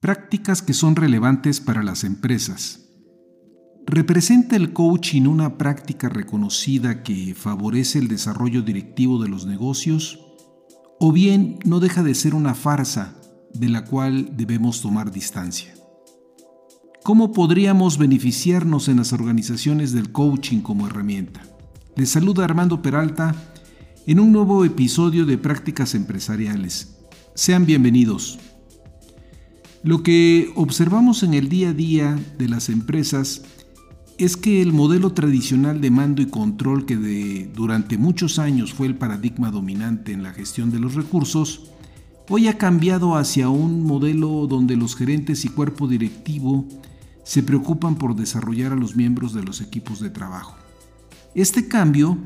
Prácticas que son relevantes para las empresas. ¿Representa el coaching una práctica reconocida que favorece el desarrollo directivo de los negocios? ¿O bien no deja de ser una farsa de la cual debemos tomar distancia? ¿Cómo podríamos beneficiarnos en las organizaciones del coaching como herramienta? Les saluda Armando Peralta en un nuevo episodio de Prácticas Empresariales. Sean bienvenidos. Lo que observamos en el día a día de las empresas es que el modelo tradicional de mando y control que durante muchos años fue el paradigma dominante en la gestión de los recursos, hoy ha cambiado hacia un modelo donde los gerentes y cuerpo directivo se preocupan por desarrollar a los miembros de los equipos de trabajo. Este cambio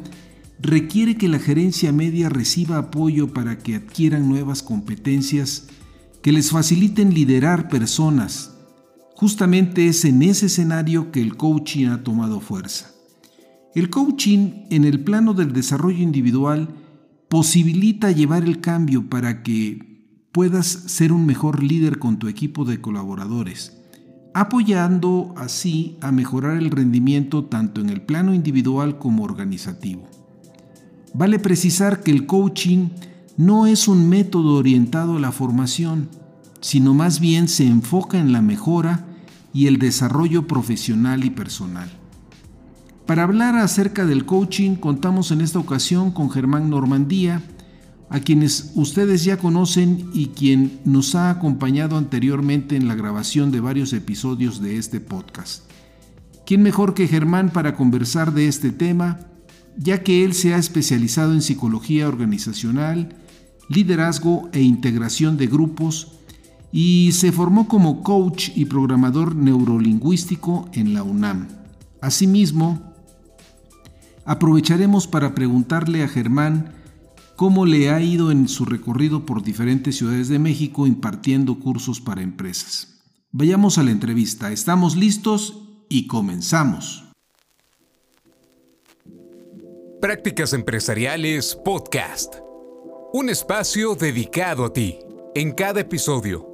requiere que la gerencia media reciba apoyo para que adquieran nuevas competencias que les faciliten liderar personas. Justamente es en ese escenario que el coaching ha tomado fuerza. El coaching en el plano del desarrollo individual posibilita llevar el cambio para que puedas ser un mejor líder con tu equipo de colaboradores, apoyando así a mejorar el rendimiento tanto en el plano individual como organizativo. Vale precisar que el coaching no es un método orientado a la formación, sino más bien se enfoca en la mejora y el desarrollo profesional y personal. Para hablar acerca del coaching contamos en esta ocasión con Germán Normandía, a quienes ustedes ya conocen y quien nos ha acompañado anteriormente en la grabación de varios episodios de este podcast. ¿Quién mejor que Germán para conversar de este tema, ya que él se ha especializado en psicología organizacional, liderazgo e integración de grupos y se formó como coach y programador neurolingüístico en la UNAM. Asimismo, aprovecharemos para preguntarle a Germán cómo le ha ido en su recorrido por diferentes ciudades de México impartiendo cursos para empresas. Vayamos a la entrevista, estamos listos y comenzamos. Prácticas Empresariales Podcast un espacio dedicado a ti. En cada episodio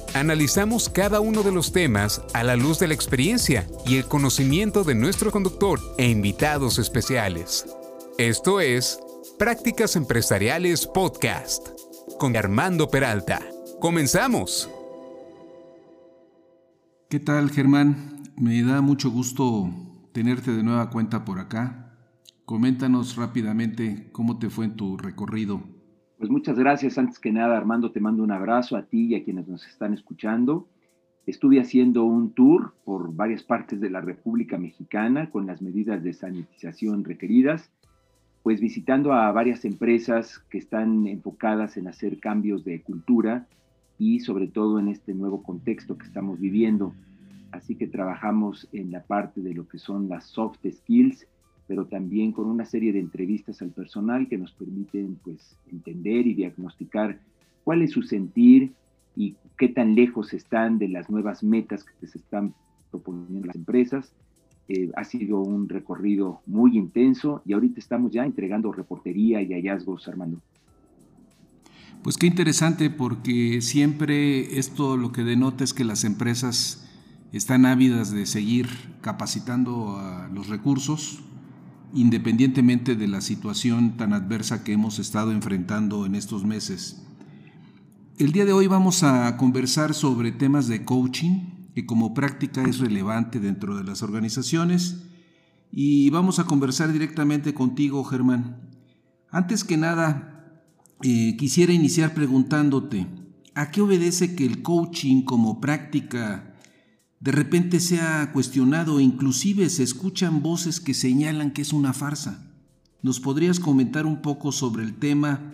Analizamos cada uno de los temas a la luz de la experiencia y el conocimiento de nuestro conductor e invitados especiales. Esto es Prácticas Empresariales Podcast con Armando Peralta. Comenzamos. ¿Qué tal Germán? Me da mucho gusto tenerte de nueva cuenta por acá. Coméntanos rápidamente cómo te fue en tu recorrido. Pues muchas gracias. Antes que nada, Armando, te mando un abrazo a ti y a quienes nos están escuchando. Estuve haciendo un tour por varias partes de la República Mexicana con las medidas de sanitización requeridas pues visitando a varias empresas que están enfocadas en hacer cambios de cultura y sobre todo en este nuevo contexto que estamos viviendo. Así que trabajamos en la parte de lo que son las soft skills, pero también con una serie de entrevistas al personal que nos permiten pues entender y diagnosticar cuál es su sentir y qué tan lejos están de las nuevas metas que se están proponiendo las empresas eh, ha sido un recorrido muy intenso y ahorita estamos ya entregando reportería y hallazgos, Armando. Pues qué interesante porque siempre esto lo que denota es que las empresas están ávidas de seguir capacitando a los recursos independientemente de la situación tan adversa que hemos estado enfrentando en estos meses. El día de hoy vamos a conversar sobre temas de coaching, que como práctica es relevante dentro de las organizaciones. Y vamos a conversar directamente contigo, Germán. Antes que nada, eh, quisiera iniciar preguntándote, ¿a qué obedece que el coaching como práctica de repente sea cuestionado e inclusive se escuchan voces que señalan que es una farsa? ¿Nos podrías comentar un poco sobre el tema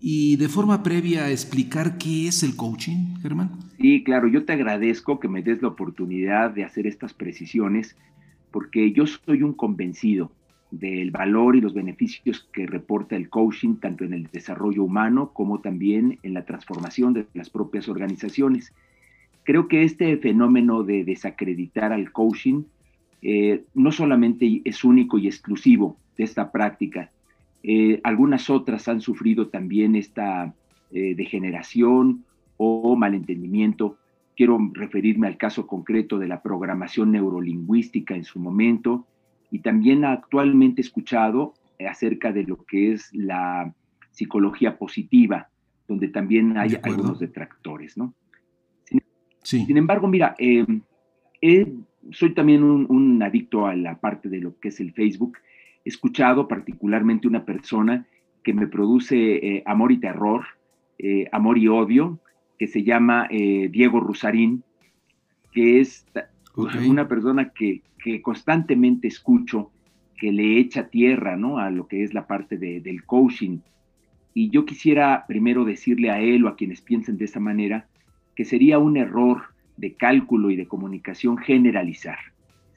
y de forma previa explicar qué es el coaching, Germán? Sí, claro, yo te agradezco que me des la oportunidad de hacer estas precisiones porque yo soy un convencido del valor y los beneficios que reporta el coaching tanto en el desarrollo humano como también en la transformación de las propias organizaciones. Creo que este fenómeno de desacreditar al coaching eh, no solamente es único y exclusivo de esta práctica, eh, algunas otras han sufrido también esta eh, degeneración o malentendimiento. Quiero referirme al caso concreto de la programación neurolingüística en su momento y también actualmente escuchado acerca de lo que es la psicología positiva, donde también hay algunos detractores, ¿no? Sin, sin embargo, mira, eh, soy también un, un, adicto a la parte de lo que es el Facebook he escuchado particularmente una persona que me produce eh, amor y terror, eh, amor y odio, que se llama Diego Rusarín, que es una persona que, constantemente escucho, que le echa tierra ¿no? a lo que es la parte del coaching. Y yo quisiera primero decirle a él o a quienes piensen de esa manera que sería un error de cálculo y de comunicación generalizar.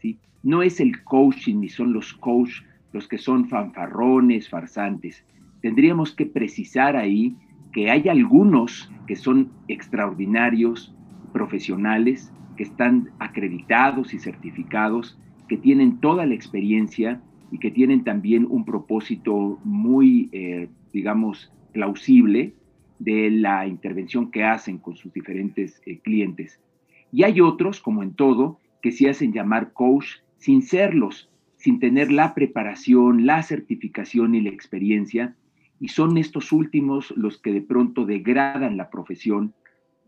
¿sí? No es el coaching ni son los coaches los que son fanfarrones, farsantes. Tendríamos que precisar ahí que hay algunos que son extraordinarios, profesionales, que están acreditados y certificados, que tienen toda la experiencia y que tienen también un propósito muy, eh, digamos, plausible de la intervención que hacen con sus diferentes eh, clientes. Y hay otros, como en todo, que se hacen llamar coach sin serlos, sin tener la preparación, la certificación y la experiencia, y son estos últimos los que de pronto degradan la profesión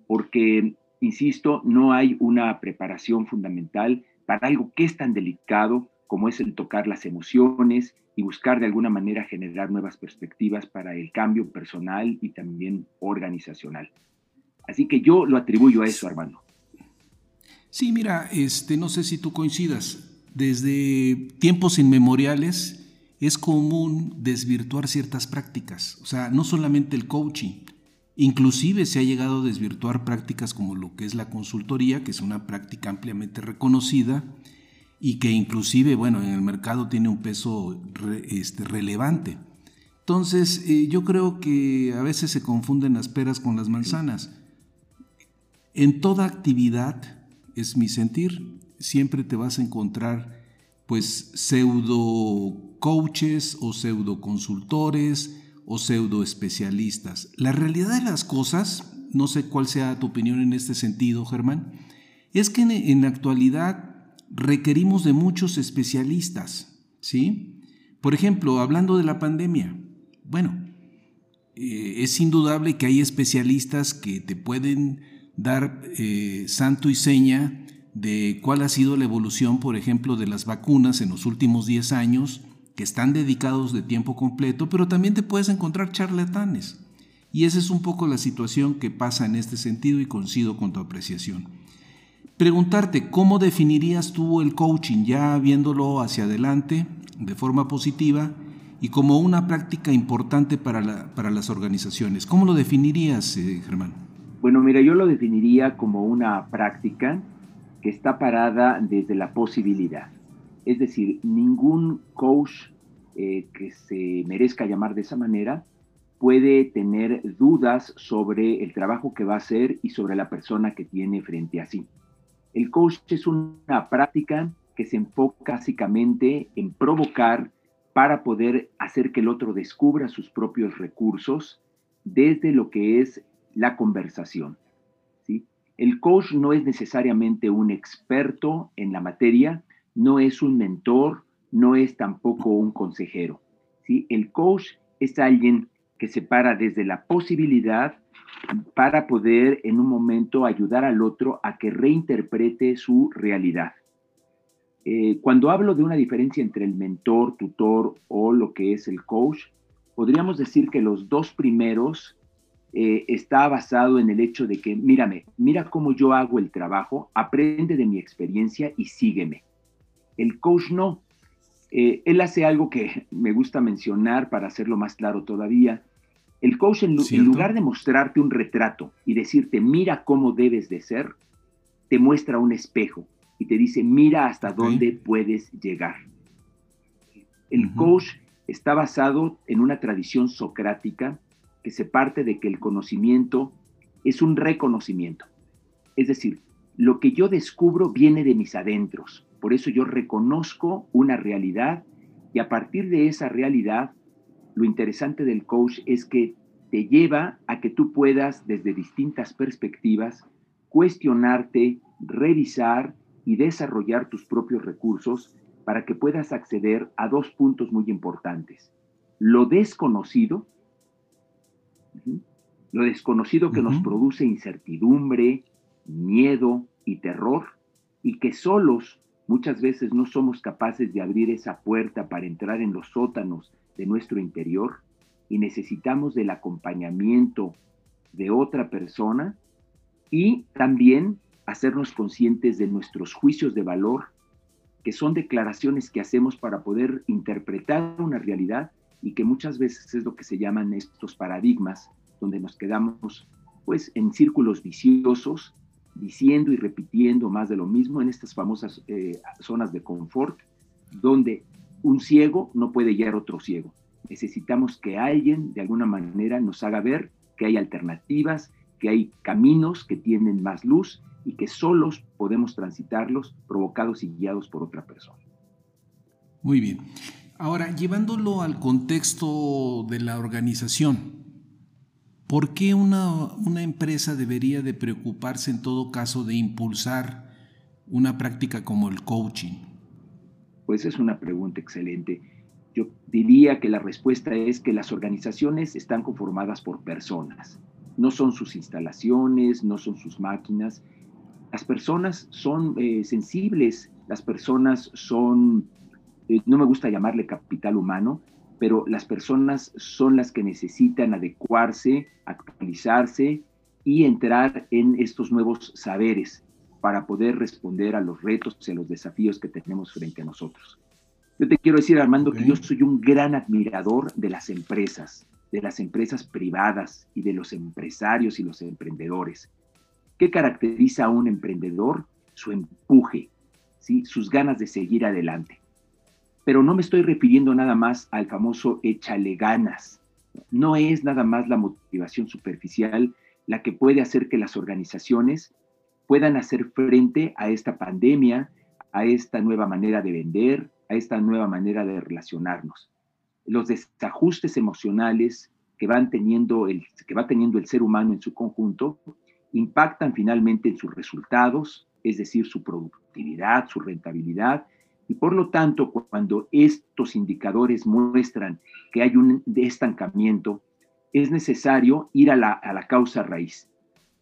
porque, insisto, no hay una preparación fundamental para algo que es tan delicado como es el tocar las emociones y buscar de alguna manera generar nuevas perspectivas para el cambio personal y también organizacional. Así que yo lo atribuyo a eso, Armando. Sí, mira, este, no sé si tú coincidas. Desde tiempos inmemoriales es común desvirtuar ciertas prácticas, o sea, no solamente el coaching, inclusive se ha llegado a desvirtuar prácticas como lo que es la consultoría, que es una práctica ampliamente reconocida y que inclusive, bueno, en el mercado tiene un peso este, relevante. Entonces, eh, yo creo que a veces se confunden las peras con las manzanas. En toda actividad, es mi sentir, siempre te vas a encontrar pues pseudo coaches o pseudo consultores o pseudo especialistas. La realidad de las cosas, no sé cuál sea tu opinión en este sentido, Germán, es que en, la actualidad requerimos de muchos especialistas, ¿sí? Por ejemplo, hablando de la pandemia, bueno, eh, es indudable que hay especialistas que te pueden dar eh, santo y seña de cuál ha sido la evolución, por ejemplo, de las vacunas en los últimos 10 años, que están dedicados de tiempo completo, pero también te puedes encontrar charlatanes. Y esa es un poco la situación que pasa en este sentido y coincido con tu apreciación. Preguntarte, ¿cómo definirías tú el coaching ya viéndolo hacia adelante de forma positiva y como una práctica importante para, para las organizaciones? ¿Cómo lo definirías, eh, Germán? Bueno, mira, yo lo definiría como una práctica que está parada desde la posibilidad. Es decir, ningún coach eh, que se merezca llamar de esa manera puede tener dudas sobre el trabajo que va a hacer y sobre la persona que tiene frente a sí. El coach es una práctica que se enfoca básicamente en provocar para poder hacer que el otro descubra sus propios recursos desde lo que es la conversación. El coach no es necesariamente un experto en la materia, no es un mentor, no es tampoco un consejero. ¿sí? El coach es alguien que se para desde la posibilidad para poder en un momento ayudar al otro a que reinterprete su realidad. Eh, cuando hablo de una diferencia entre el mentor, tutor o lo que es el coach, podríamos decir que los dos primeros eh, está basado en el hecho de que, mírame, mira cómo yo hago el trabajo, aprende de mi experiencia y sígueme. El coach no. Eh, él hace algo que me gusta mencionar para hacerlo más claro todavía, El coach, en, lugar de mostrarte un retrato y decirte, mira cómo debes de ser, te muestra un espejo y te dice, mira hasta dónde puedes llegar. El coach está basado en una tradición socrática que se parte de que el conocimiento es un reconocimiento. Es decir, lo que yo descubro viene de mis adentros. Por eso yo reconozco una realidad y a partir de esa realidad, lo interesante del coach es que te lleva a que tú puedas desde distintas perspectivas cuestionarte, revisar y desarrollar tus propios recursos para que puedas acceder a dos puntos muy importantes. Lo desconocido, lo desconocido que nos produce incertidumbre, miedo y terror, y que solos muchas veces no somos capaces de abrir esa puerta para entrar en los sótanos de nuestro interior y necesitamos del acompañamiento de otra persona y también hacernos conscientes de nuestros juicios de valor, que son declaraciones que hacemos para poder interpretar una realidad y que muchas veces es lo que se llaman estos paradigmas, donde nos quedamos pues en círculos viciosos diciendo y repitiendo más de lo mismo en estas famosas eh, zonas de confort, donde un ciego no puede guiar otro ciego. Necesitamos que alguien de alguna manera nos haga ver que hay alternativas, que hay caminos que tienen más luz y que solos podemos transitarlos provocados y guiados por otra persona. Muy bien. Ahora, llevándolo al contexto de la organización, ¿Por qué una, empresa debería de preocuparse en todo caso de impulsar una práctica como el coaching? Pues es una pregunta excelente. Yo diría que la respuesta es que las organizaciones están conformadas por personas. No son sus instalaciones, no son sus máquinas. Las personas son eh, sensibles, las personas son, eh, no me gusta llamarle capital humano, pero las personas son las que necesitan adecuarse, actualizarse y entrar en estos nuevos saberes para poder responder a los retos y a los desafíos que tenemos frente a nosotros. Yo te quiero decir, Armando, que yo soy un gran admirador de las empresas, de las empresas privadas y de los empresarios y los emprendedores. ¿Qué caracteriza a un emprendedor? Su empuje, ¿sí? sus ganas de seguir adelante pero no me estoy refiriendo nada más al famoso échale ganas. No es nada más la motivación superficial la que puede hacer que las organizaciones puedan hacer frente a esta pandemia, a esta nueva manera de vender, a esta nueva manera de relacionarnos. Los desajustes emocionales que, van teniendo el, que va teniendo el ser humano en su conjunto impactan finalmente en sus resultados, es decir, su productividad, su rentabilidad y por lo tanto, cuando estos indicadores muestran que hay un estancamiento, es necesario ir a la, causa raíz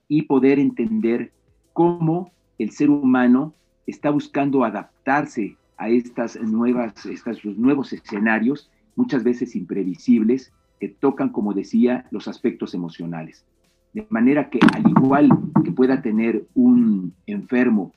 y poder entender cómo el ser humano está buscando adaptarse a estas nuevas, estos nuevos escenarios, muchas veces imprevisibles, que tocan, como decía, los aspectos emocionales. De manera que al igual que pueda tener un enfermo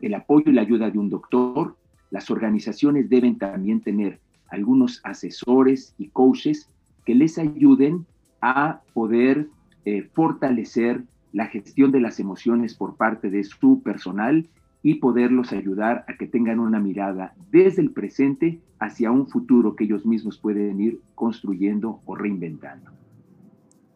el apoyo y la ayuda de un doctor, las organizaciones deben también tener algunos asesores y coaches que les ayuden a poder eh, fortalecer la gestión de las emociones por parte de su personal y poderlos ayudar a que tengan una mirada desde el presente hacia un futuro que ellos mismos pueden ir construyendo o reinventando.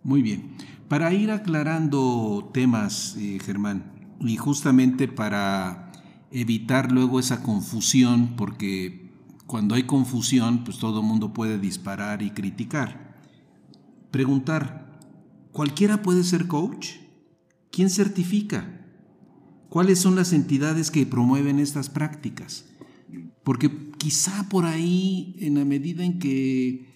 Muy bien. Para ir aclarando temas, eh, Germán, y justamente para evitar luego esa confusión, porque cuando hay confusión, pues todo el mundo puede disparar y criticar. Preguntar, ¿cualquiera puede ser coach? ¿Quién certifica? ¿Cuáles son las entidades que promueven estas prácticas? Porque quizá por ahí, en la medida en que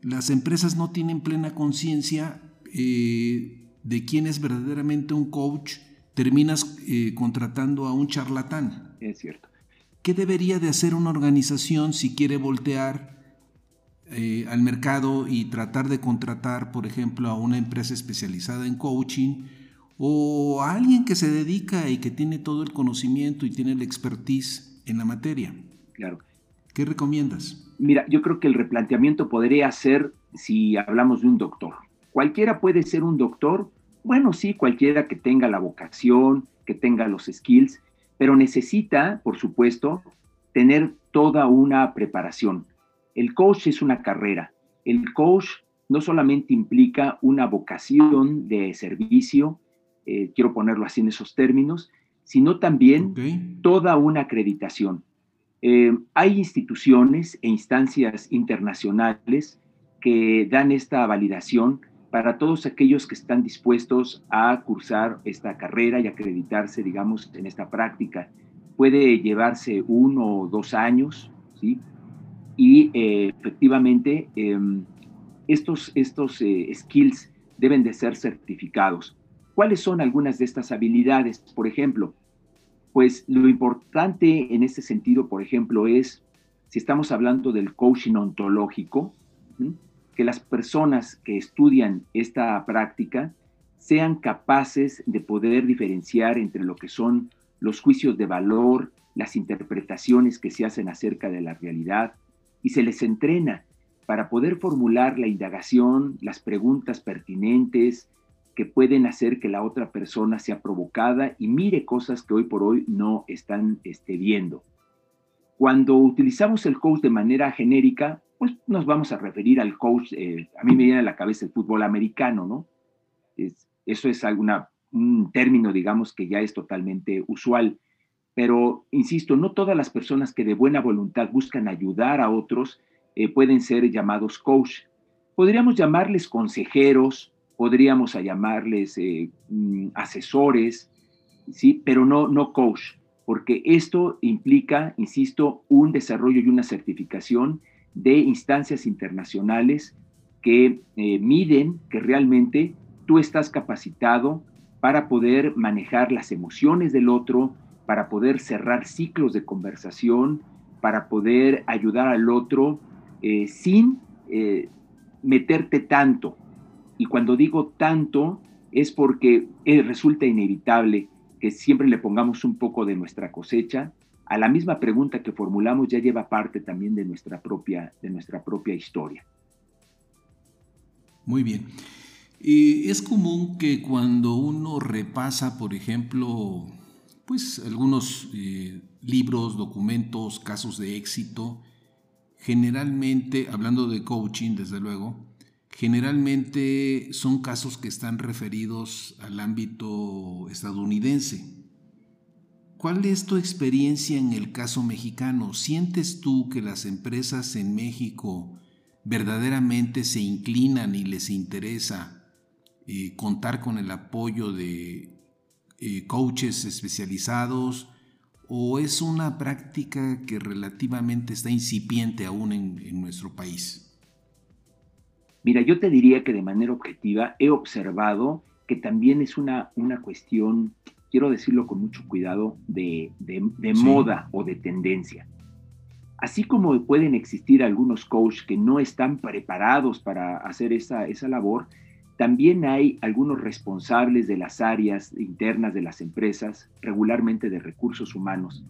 las empresas no tienen plena conciencia eh, de quién es verdaderamente un coach, terminas eh, contratando a un charlatán. Es cierto. ¿Qué debería de hacer una organización si quiere voltear eh, al mercado y tratar de contratar, por ejemplo, a una empresa especializada en coaching o a alguien que se dedica y que tiene todo el conocimiento y tiene la expertise en la materia? Claro. ¿Qué recomiendas? Mira, yo creo que el replanteamiento podría ser si hablamos de un doctor. ¿Cualquiera puede ser un doctor? Bueno, sí, cualquiera que tenga la vocación, que tenga los skills, pero necesita, por supuesto, tener toda una preparación. El coach es una carrera. El coach no solamente implica una vocación de servicio, eh, quiero ponerlo así en esos términos, sino también toda una acreditación. Eh, hay instituciones e instancias internacionales que dan esta validación para todos aquellos que están dispuestos a cursar esta carrera y acreditarse, digamos, en esta práctica. Puede llevarse uno o dos años, ¿sí? Y eh, efectivamente, em, estos, estos skills deben de ser certificados. ¿Cuáles son algunas de estas habilidades? Por ejemplo, pues lo importante en este sentido, por ejemplo, es, si estamos hablando del coaching ontológico, que las personas que estudian esta práctica sean capaces de poder diferenciar entre lo que son los juicios de valor, las interpretaciones que se hacen acerca de la realidad, y se les entrena para poder formular la indagación, las preguntas pertinentes, que pueden hacer que la otra persona sea provocada y mire cosas que hoy por hoy no están este, viendo. Cuando utilizamos el coach de manera genérica, pues nos vamos a referir al coach, eh, a mí me viene a la cabeza el fútbol americano, ¿no? eso es alguna, un término, digamos, que ya es totalmente usual. Pero, insisto, no todas las personas que de buena voluntad buscan ayudar a otros eh, pueden ser llamados coach. Podríamos llamarles consejeros, podríamos llamarles eh, mm, asesores, ¿sí? pero no, no coach, porque esto implica, insisto, un desarrollo y una certificación de instancias internacionales que eh, miden que realmente tú estás capacitado para poder manejar las emociones del otro, para poder cerrar ciclos de conversación, para poder ayudar al otro eh, sin meterte tanto, y cuando digo tanto es porque eh, resulta inevitable que siempre le pongamos un poco de nuestra cosecha. A la misma pregunta que formulamos ya lleva parte también de nuestra propia, de nuestra propia historia. Muy bien. Eh, es común que cuando uno repasa, por ejemplo, pues algunos eh, libros, documentos, casos de éxito, generalmente, hablando de coaching, desde luego, generalmente son casos que están referidos al ámbito estadounidense. ¿Cuál es tu experiencia en el caso mexicano? ¿Sientes tú que las empresas en México verdaderamente se inclinan y les interesa eh, contar con el apoyo de eh, coaches especializados o es una práctica que relativamente está incipiente aún en nuestro país? Mira, yo te diría que de manera objetiva he observado que también es una, una cuestión, quiero decirlo con mucho cuidado, de, moda o de tendencia. Así como pueden existir algunos coaches que no están preparados para hacer esa, esa labor, también hay algunos responsables de las áreas internas de las empresas, regularmente de recursos humanos,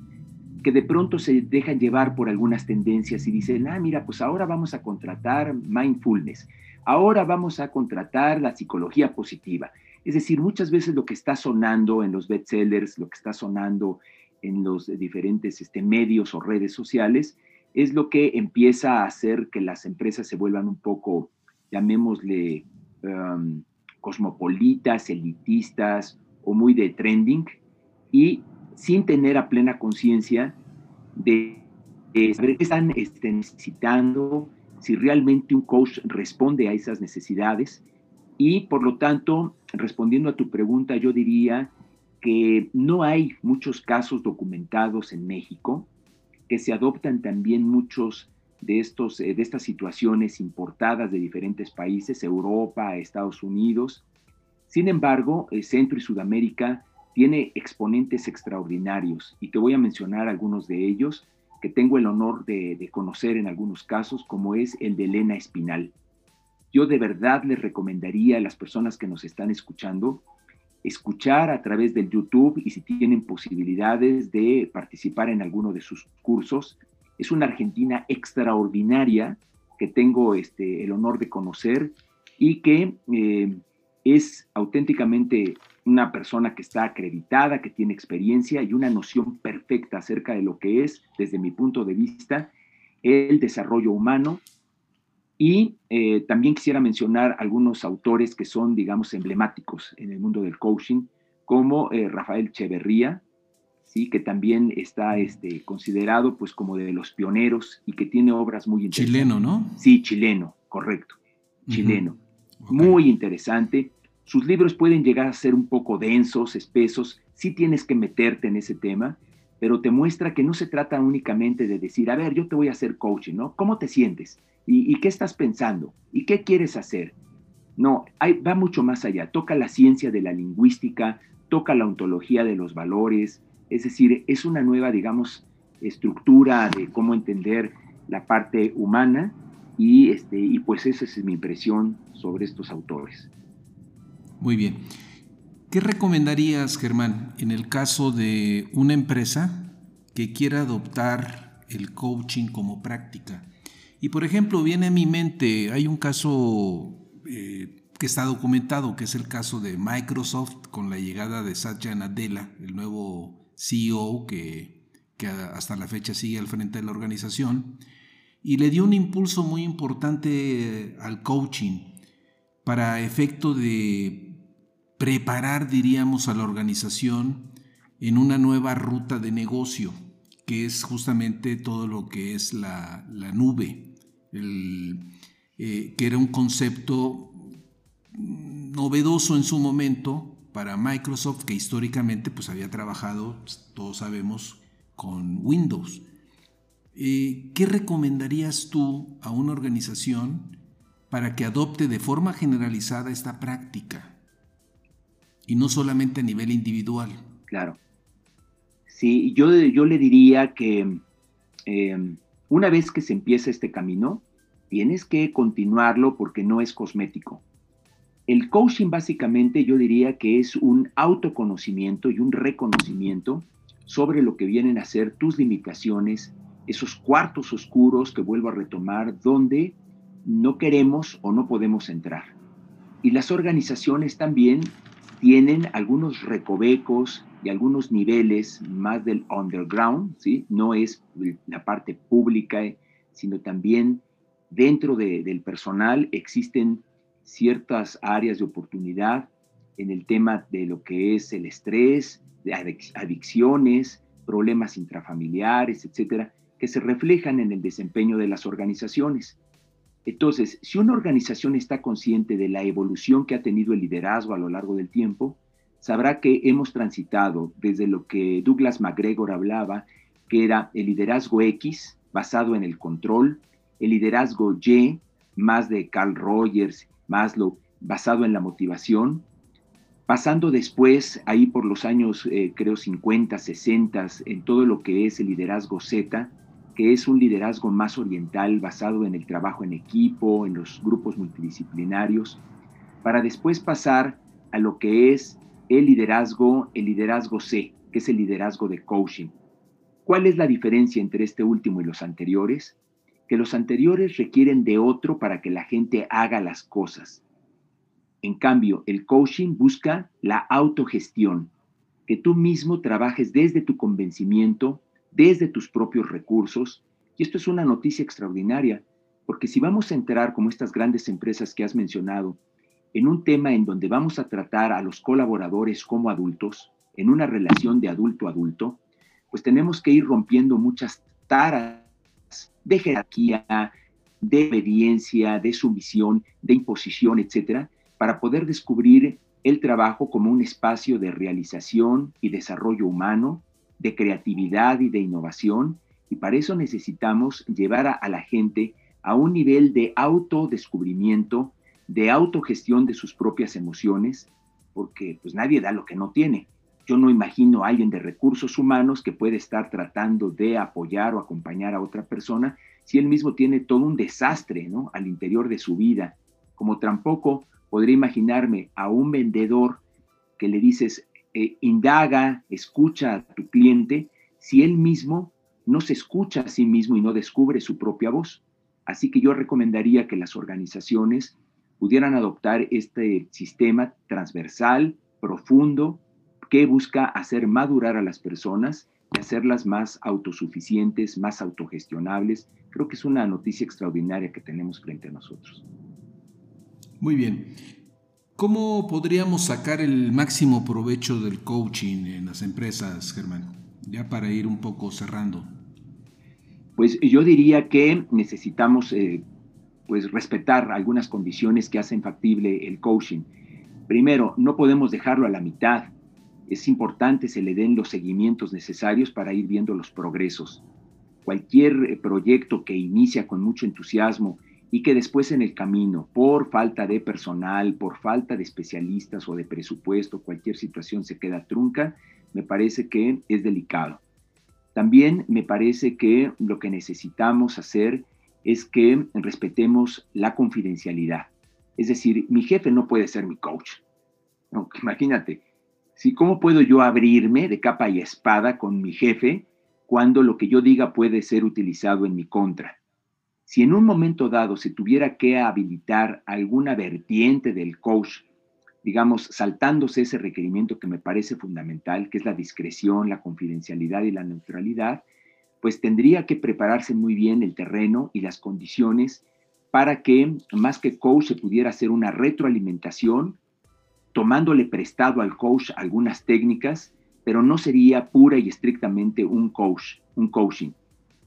que de pronto se dejan llevar por algunas tendencias y dicen, ah, mira, pues ahora vamos a contratar mindfulness, ahora vamos a contratar la psicología positiva. Es decir, muchas veces lo que está sonando en los bestsellers, lo que está sonando en los diferentes este, medios o redes sociales, es lo que empieza a hacer que las empresas se vuelvan un poco, llamémosle, um, cosmopolitas, elitistas o muy de trending, y sin tener a plena conciencia de, saber qué están este, necesitando, si realmente un coach responde a esas necesidades. Y por lo tanto, respondiendo a tu pregunta, yo diría que no hay muchos casos documentados en México, que se adoptan también muchos de, estos, eh, de estas situaciones importadas de diferentes países, Europa, Estados Unidos. Sin embargo, el Centro y Sudamérica tiene exponentes extraordinarios y te voy a mencionar algunos de ellos que tengo el honor de, conocer en algunos casos, como es el de Elena Espinal. Yo de verdad les recomendaría a las personas que nos están escuchando escuchar a través del YouTube y si tienen posibilidades de participar en alguno de sus cursos. Es una argentina extraordinaria que tengo este, el honor de conocer y que eh, es auténticamente una persona que está acreditada, que tiene experiencia y una noción perfecta acerca de lo que es, desde mi punto de vista, el desarrollo humano. Y eh, también quisiera mencionar algunos autores que son, digamos, emblemáticos en el mundo del coaching, como eh, Rafael Cheverría, ¿sí? que también está este, considerado pues, como de los pioneros y que tiene obras muy interesantes. Chileno, ¿no? Sí, chileno, correcto, chileno. Muy interesante sus libros pueden llegar a ser un poco densos, espesos, sí tienes que meterte en ese tema, pero te muestra que no se trata únicamente de decir, a ver, yo te voy a hacer coaching, ¿no? ¿Cómo te sientes? ¿Y, qué estás pensando? ¿Y qué quieres hacer? No, va mucho más allá. Toca la ciencia de la lingüística, toca la ontología de los valores, es decir, es una nueva, digamos, estructura de cómo entender la parte humana y, este, y pues esa es mi impresión sobre estos autores. Muy bien. ¿Qué recomendarías, Germán, en el caso de una empresa que quiera adoptar el coaching como práctica? Y por ejemplo, viene a mi mente, hay un caso eh, que está documentado, que es el caso de Microsoft con la llegada de Satya Nadella, el nuevo CEO que, que hasta la fecha sigue al frente de la organización, y le dio un impulso muy importante al coaching para efecto de preparar, diríamos, a la organización en una nueva ruta de negocio, que es justamente todo lo que es la, nube, eh, que era un concepto novedoso en su momento para Microsoft, que históricamente pues, había trabajado, pues, todos sabemos, con Windows. Eh, ¿Qué recomendarías tú a una organización para que adopte de forma generalizada esta práctica? Y no solamente a nivel individual. Claro. Sí, yo, yo le diría que eh, una vez que se empieza este camino, tienes que continuarlo porque no es cosmético. El coaching básicamente yo diría que es un autoconocimiento y un reconocimiento sobre lo que vienen a ser tus limitaciones, esos cuartos oscuros que vuelvo a retomar donde no queremos o no podemos entrar. Y las organizaciones también tienen algunos recovecos y algunos niveles más del underground, ¿sí? No es la parte pública, sino también dentro del personal existen ciertas áreas de oportunidad en el tema de lo que es el estrés, de adicciones, problemas intrafamiliares, etcétera, que se reflejan en el desempeño de las organizaciones. Entonces, si una organización está consciente de la evolución que ha tenido el liderazgo a lo largo del tiempo, sabrá que hemos transitado desde lo que Douglas McGregor hablaba, que era el liderazgo X, basado en el control, el liderazgo Y, más de Carl Rogers, Maslow, basado en la motivación, pasando después, ahí por los años, eh, creo, 50, 60, en todo lo que es el liderazgo Z, que es un liderazgo más oriental basado en el trabajo en equipo, en los grupos multidisciplinarios, para después pasar a lo que es el liderazgo, el liderazgo C, que es el liderazgo de coaching. ¿Cuál es la diferencia entre este último y los anteriores? Que los anteriores requieren de otro para que la gente haga las cosas. En cambio, el coaching busca la autogestión, que tú mismo trabajes desde tu convencimiento, desde tus propios recursos. Y esto es una noticia extraordinaria, porque si vamos a entrar, como estas grandes empresas que has mencionado, en un tema en donde vamos a tratar a los colaboradores como adultos, en una relación de adulto a adulto, pues tenemos que ir rompiendo muchas taras de jerarquía, de obediencia, de sumisión, de imposición, etcétera, para poder descubrir el trabajo como un espacio de realización y desarrollo humano de creatividad y de innovación, y para eso necesitamos llevar a, la gente a un nivel de autodescubrimiento, de autogestión de sus propias emociones, porque pues nadie da lo que no tiene. Yo no imagino a alguien de recursos humanos que puede estar tratando de apoyar o acompañar a otra persona si él mismo tiene todo un desastre ¿no? al interior de su vida. Como tampoco podría imaginarme a un vendedor que le dices, eh, indaga, escucha a tu cliente si él mismo no se escucha a sí mismo y no descubre su propia voz. Así que yo recomendaría que las organizaciones pudieran adoptar este sistema transversal, profundo, que busca hacer madurar a las personas y hacerlas más autosuficientes, más autogestionables. Creo que es una noticia extraordinaria que tenemos frente a nosotros. Muy bien. ¿Cómo podríamos sacar el máximo provecho del coaching en las empresas, Germán? Ya para ir un poco cerrando. Pues yo diría que necesitamos eh, pues respetar algunas condiciones que hacen factible el coaching. Primero, no podemos dejarlo a la mitad. Es importante se le den los seguimientos necesarios para ir viendo los progresos. Cualquier eh, proyecto que inicia con mucho entusiasmo y que después en el camino, por falta de personal, por falta de especialistas o de presupuesto, cualquier situación se queda trunca, me parece que es delicado. También me parece que lo que necesitamos hacer es que respetemos la confidencialidad. Es decir, mi jefe no puede ser mi coach. imagínate, si ¿cómo puedo yo abrirme de capa y espada con mi jefe cuando lo que yo diga puede ser utilizado en mi contra? Si en un momento dado se tuviera que habilitar alguna vertiente del coach, digamos, saltándose ese requerimiento que me parece fundamental, que es la discreción, la confidencialidad y la neutralidad, pues tendría que prepararse muy bien el terreno y las condiciones para que más que coach se pudiera hacer una retroalimentación, tomándole prestado al coach algunas técnicas, pero no sería pura y estrictamente un coach, un coaching.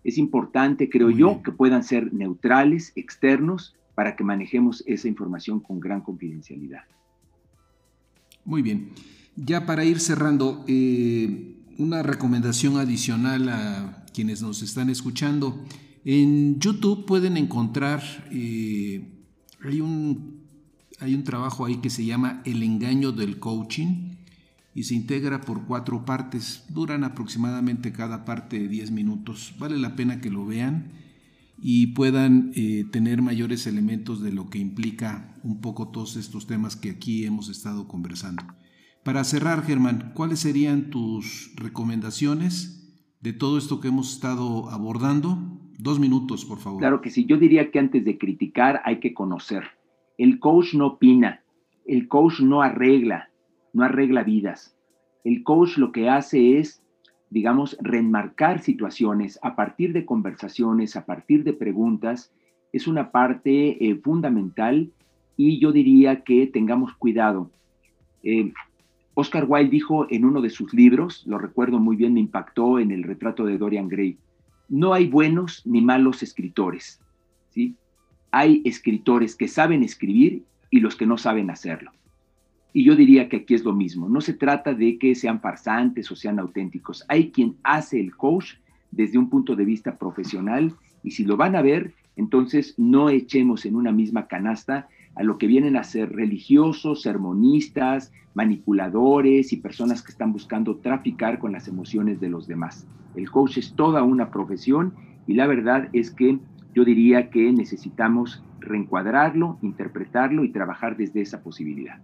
Es importante, creo yo, que puedan ser neutrales, externos, para que manejemos esa información con gran confidencialidad. Muy bien. Ya para ir cerrando, eh, una recomendación adicional a quienes nos están escuchando. En YouTube pueden encontrar, eh, hay, un, hay un trabajo ahí que se llama El engaño del coaching y se integra por cuatro partes. Duran aproximadamente cada parte 10 minutos. Vale la pena que lo vean y puedan eh, tener mayores elementos de lo que implica un poco todos estos temas que aquí hemos estado conversando. Para cerrar, Germán, ¿cuáles serían tus recomendaciones de todo esto que hemos estado abordando? Dos minutos, por favor. Claro que sí. Yo diría que antes de criticar hay que conocer. El coach no opina, el coach no arregla, no arregla vidas. El coach lo que hace es, digamos, reenmarcar situaciones a partir de conversaciones, a partir de preguntas. Es una parte eh, fundamental y yo diría que tengamos cuidado. Eh, Oscar Wilde dijo en uno de sus libros, lo recuerdo muy bien, me impactó en el retrato de Dorian Gray, no hay buenos ni malos escritores, ¿sí? Hay escritores que saben escribir y los que no saben hacerlo. Y yo diría que aquí es lo mismo. No se trata de que sean farsantes o sean auténticos. Hay quien hace el coach desde un punto de vista profesional y si lo van a ver, entonces no echemos en una misma canasta a lo que vienen a ser religiosos, sermonistas, manipuladores y personas que están buscando traficar con las emociones de los demás. El coach es toda una profesión y la verdad es que yo diría que necesitamos reencuadrarlo, interpretarlo y trabajar desde esa posibilidad.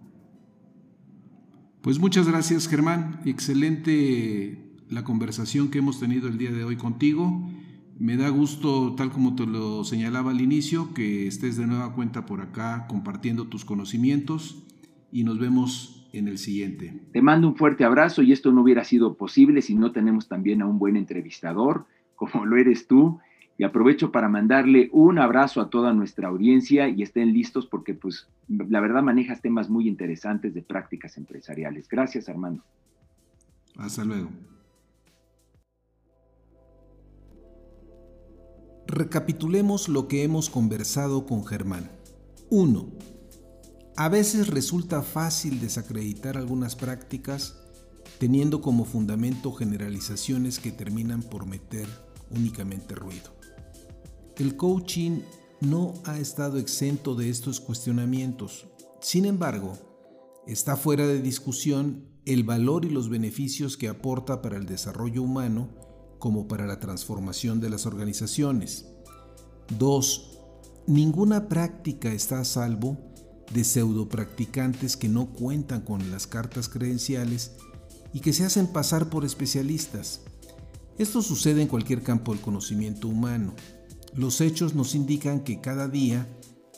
Pues muchas gracias Germán, excelente la conversación que hemos tenido el día de hoy contigo. Me da gusto, tal como te lo señalaba al inicio, que estés de nueva cuenta por acá compartiendo tus conocimientos y nos vemos en el siguiente. Te mando un fuerte abrazo y esto no hubiera sido posible si no tenemos también a un buen entrevistador como lo eres tú y aprovecho para mandarle un abrazo a toda nuestra audiencia y estén listos porque pues la verdad manejas temas muy interesantes de prácticas empresariales. Gracias Armando. Hasta luego. Recapitulemos lo que hemos conversado con Germán. 1. A veces resulta fácil desacreditar algunas prácticas teniendo como fundamento generalizaciones que terminan por meter únicamente ruido. El coaching no ha estado exento de estos cuestionamientos. Sin embargo, está fuera de discusión el valor y los beneficios que aporta para el desarrollo humano como para la transformación de las organizaciones. 2. Ninguna práctica está a salvo de pseudopracticantes que no cuentan con las cartas credenciales y que se hacen pasar por especialistas. Esto sucede en cualquier campo del conocimiento humano. Los hechos nos indican que cada día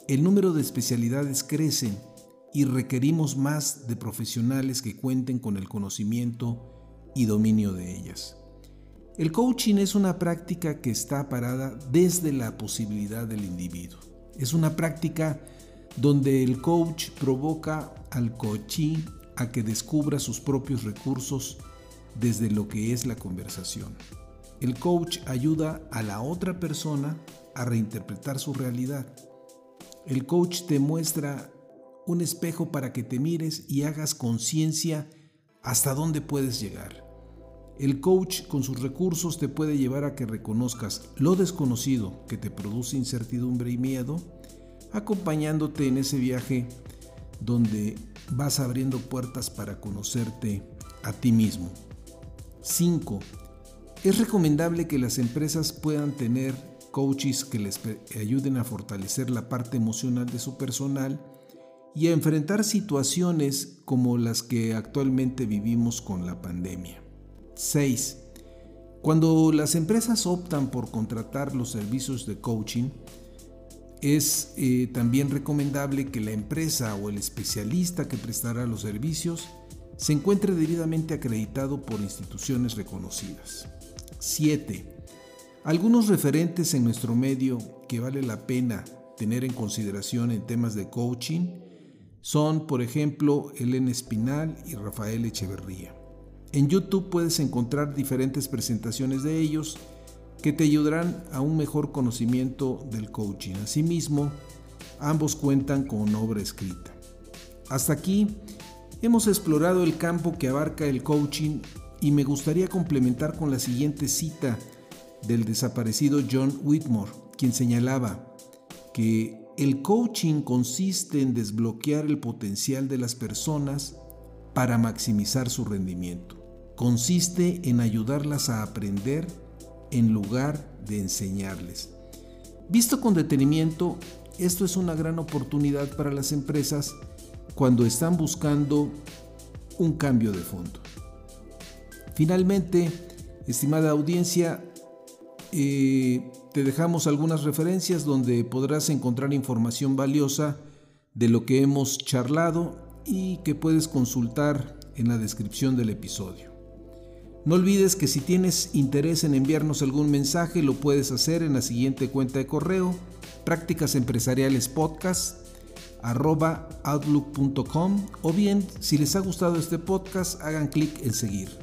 el número de especialidades crece y requerimos más de profesionales que cuenten con el conocimiento y dominio de ellas. El coaching es una práctica que está parada desde la posibilidad del individuo. Es una práctica donde el coach provoca al coachee a que descubra sus propios recursos desde lo que es la conversación. El coach ayuda a la otra persona a reinterpretar su realidad. El coach te muestra un espejo para que te mires y hagas conciencia hasta dónde puedes llegar. El coach con sus recursos te puede llevar a que reconozcas lo desconocido que te produce incertidumbre y miedo, acompañándote en ese viaje donde vas abriendo puertas para conocerte a ti mismo. 5. Es recomendable que las empresas puedan tener coaches que les ayuden a fortalecer la parte emocional de su personal y a enfrentar situaciones como las que actualmente vivimos con la pandemia. 6. Cuando las empresas optan por contratar los servicios de coaching, es eh, también recomendable que la empresa o el especialista que prestará los servicios se encuentre debidamente acreditado por instituciones reconocidas. 7. Algunos referentes en nuestro medio que vale la pena tener en consideración en temas de coaching son, por ejemplo, Elena Espinal y Rafael Echeverría. En YouTube puedes encontrar diferentes presentaciones de ellos que te ayudarán a un mejor conocimiento del coaching. Asimismo, ambos cuentan con obra escrita. Hasta aquí hemos explorado el campo que abarca el coaching y me gustaría complementar con la siguiente cita del desaparecido John Whitmore, quien señalaba que el coaching consiste en desbloquear el potencial de las personas para maximizar su rendimiento consiste en ayudarlas a aprender en lugar de enseñarles. Visto con detenimiento, esto es una gran oportunidad para las empresas cuando están buscando un cambio de fondo. Finalmente, estimada audiencia, eh, te dejamos algunas referencias donde podrás encontrar información valiosa de lo que hemos charlado y que puedes consultar en la descripción del episodio. No olvides que si tienes interés en enviarnos algún mensaje lo puedes hacer en la siguiente cuenta de correo prácticas empresariales outlook.com o bien si les ha gustado este podcast hagan clic en seguir.